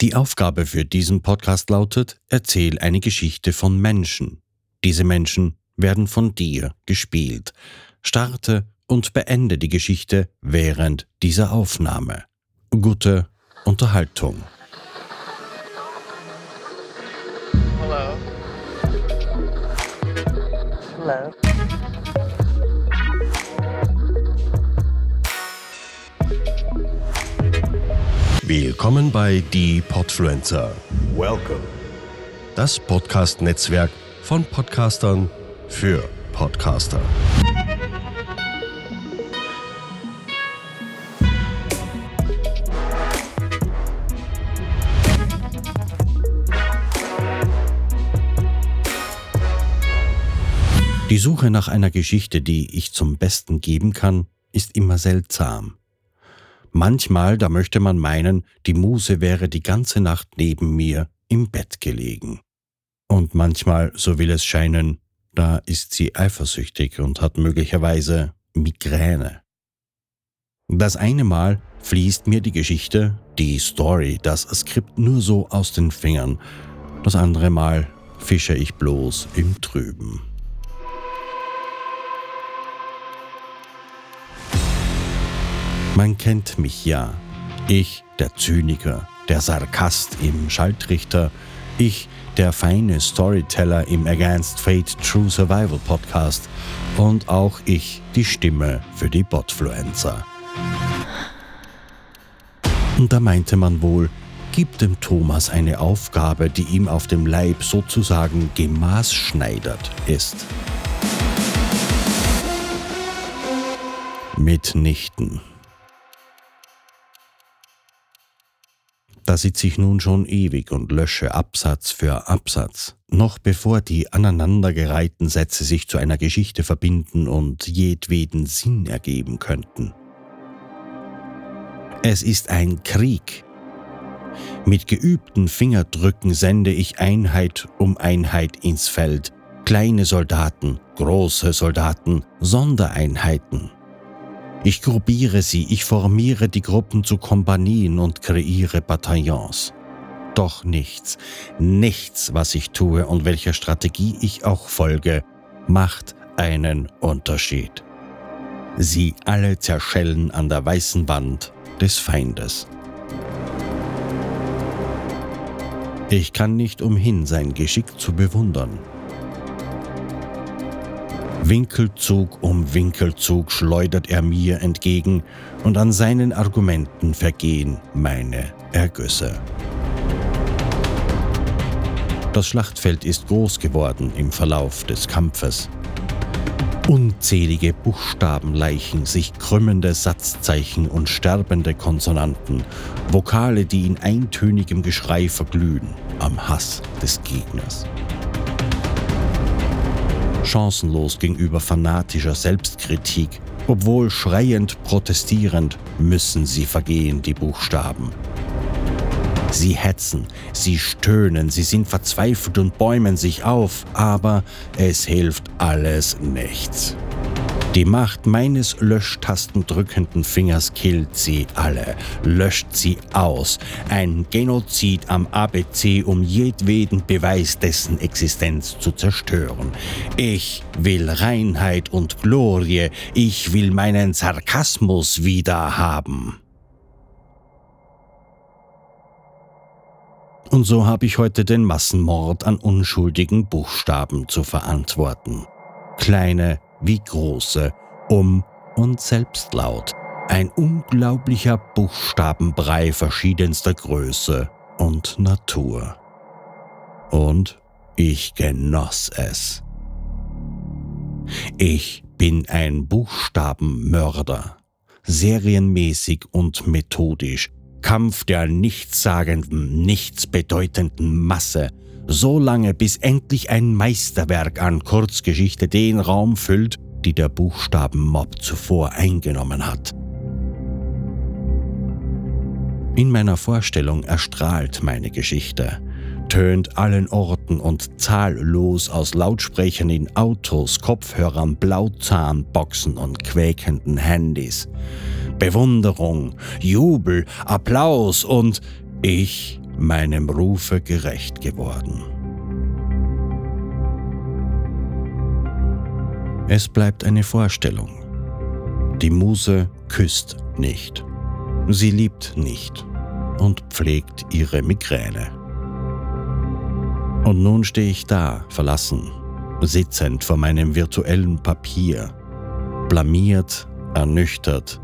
Die Aufgabe für diesen Podcast lautet, erzähl eine Geschichte von Menschen. Diese Menschen werden von dir gespielt. Starte und beende die Geschichte während dieser Aufnahme. Gute Unterhaltung. Hello. Hello. Willkommen bei Die Podfluencer. Welcome. Das Podcast-Netzwerk von Podcastern für Podcaster. Die Suche nach einer Geschichte, die ich zum Besten geben kann, ist immer seltsam. Manchmal, da möchte man meinen, die Muse wäre die ganze Nacht neben mir im Bett gelegen. Und manchmal, so will es scheinen, da ist sie eifersüchtig und hat möglicherweise Migräne. Das eine Mal fließt mir die Geschichte, die Story, das Skript nur so aus den Fingern. Das andere Mal fische ich bloß im Trüben. Man kennt mich ja. Ich, der Zyniker, der Sarkast im Schaltrichter, ich, der feine Storyteller im Against Fate True Survival Podcast und auch ich, die Stimme für die Botfluencer. Und da meinte man wohl, gib dem Thomas eine Aufgabe, die ihm auf dem Leib sozusagen gemaßschneidert ist. Mitnichten. Da sitze ich nun schon ewig und lösche Absatz für Absatz, noch bevor die aneinandergereihten Sätze sich zu einer Geschichte verbinden und jedweden Sinn ergeben könnten. Es ist ein Krieg. Mit geübten Fingerdrücken sende ich Einheit um Einheit ins Feld, kleine Soldaten, große Soldaten, Sondereinheiten. Ich gruppiere sie, ich formiere die Gruppen zu Kompanien und kreiere Bataillons. Doch nichts, nichts, was ich tue und welcher Strategie ich auch folge, macht einen Unterschied. Sie alle zerschellen an der weißen Wand des Feindes. Ich kann nicht umhin, sein Geschick zu bewundern. Winkelzug um Winkelzug schleudert er mir entgegen, und an seinen Argumenten vergehen meine Ergüsse. Das Schlachtfeld ist groß geworden im Verlauf des Kampfes. Unzählige Buchstabenleichen, sich krümmende Satzzeichen und sterbende Konsonanten, Vokale, die in eintönigem Geschrei verglühen am Hass des Gegners chancenlos gegenüber fanatischer Selbstkritik. Obwohl schreiend protestierend, müssen sie vergehen, die Buchstaben. Sie hetzen, sie stöhnen, sie sind verzweifelt und bäumen sich auf, aber es hilft alles nichts. Die Macht meines löschtastendrückenden Fingers killt sie alle, löscht sie aus. Ein Genozid am ABC, um jedweden Beweis dessen Existenz zu zerstören. Ich will Reinheit und Glorie, ich will meinen Sarkasmus wieder haben. Und so habe ich heute den Massenmord an unschuldigen Buchstaben zu verantworten. Kleine, wie große, um und selbstlaut. Ein unglaublicher Buchstabenbrei verschiedenster Größe und Natur. Und ich genoss es. Ich bin ein Buchstabenmörder, serienmäßig und methodisch, Kampf der nichtssagenden, nichtsbedeutenden Masse, so lange bis endlich ein Meisterwerk an Kurzgeschichte den Raum füllt, die der Buchstabenmob zuvor eingenommen hat. In meiner Vorstellung erstrahlt meine Geschichte, tönt allen Orten und zahllos aus Lautsprechern in Autos, Kopfhörern, Blauzahnboxen und quäkenden Handys. Bewunderung, Jubel, Applaus und ich meinem Rufe gerecht geworden. Es bleibt eine Vorstellung. Die Muse küsst nicht. Sie liebt nicht und pflegt ihre Migräne. Und nun stehe ich da, verlassen, sitzend vor meinem virtuellen Papier, blamiert, ernüchtert,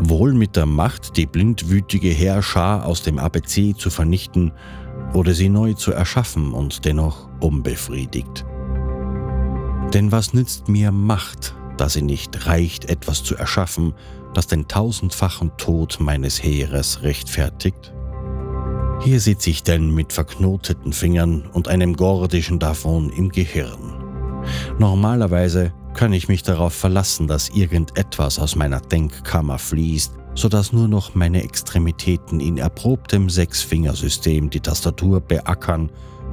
wohl mit der Macht, die blindwütige Heerschar aus dem ABC zu vernichten oder sie neu zu erschaffen und dennoch unbefriedigt. Denn was nützt mir Macht, da sie nicht reicht, etwas zu erschaffen, das den tausendfachen Tod meines Heeres rechtfertigt? Hier sitze ich denn mit verknoteten Fingern und einem gordischen davon im Gehirn. Normalerweise kann ich mich darauf verlassen, dass irgendetwas aus meiner Denkkammer fließt, sodass nur noch meine Extremitäten in erprobtem Sechsfingersystem die Tastatur beackern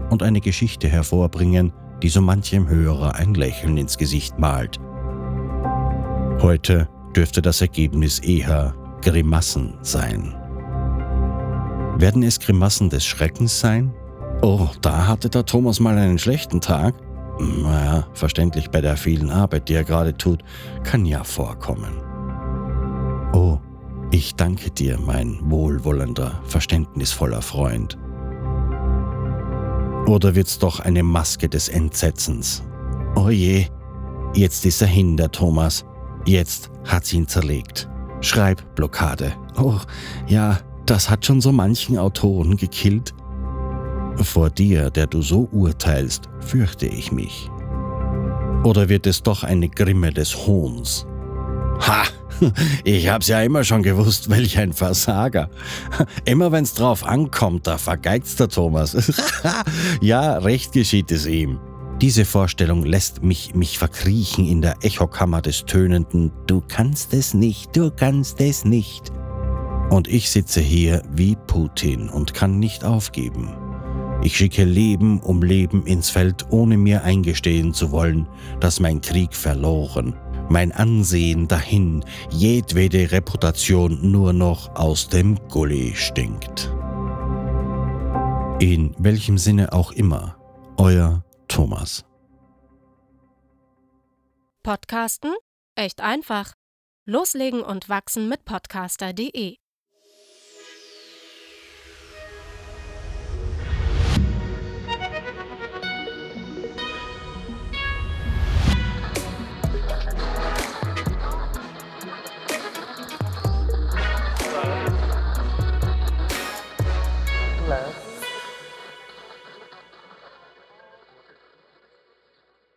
und eine Geschichte hervorbringen, die so manchem Hörer ein Lächeln ins Gesicht malt. Heute dürfte das Ergebnis eher Grimassen sein. Werden es Grimassen des Schreckens sein? Oh, da hatte der Thomas mal einen schlechten Tag. Naja, verständlich bei der vielen Arbeit, die er gerade tut, kann ja vorkommen. Oh, ich danke dir, mein wohlwollender, verständnisvoller Freund. Oder wird's doch eine Maske des Entsetzens? Oh je, jetzt ist er hin, der Thomas. Jetzt hat sie ihn zerlegt. Schreibblockade. Oh, ja, das hat schon so manchen Autoren gekillt. Vor dir, der du so urteilst, fürchte ich mich. Oder wird es doch eine Grimme des Hohns? Ha! Ich hab's ja immer schon gewusst, welch ein Versager. Immer wenn's drauf ankommt, da vergeigt's der Thomas. ja, recht geschieht es ihm. Diese Vorstellung lässt mich mich verkriechen in der Echokammer des tönenden Du kannst es nicht, du kannst es nicht. Und ich sitze hier wie Putin und kann nicht aufgeben. Ich schicke Leben um Leben ins Feld, ohne mir eingestehen zu wollen, dass mein Krieg verloren, mein Ansehen dahin, jedwede Reputation nur noch aus dem Gully stinkt. In welchem Sinne auch immer, euer Thomas. Podcasten? Echt einfach. Loslegen und wachsen mit podcaster.de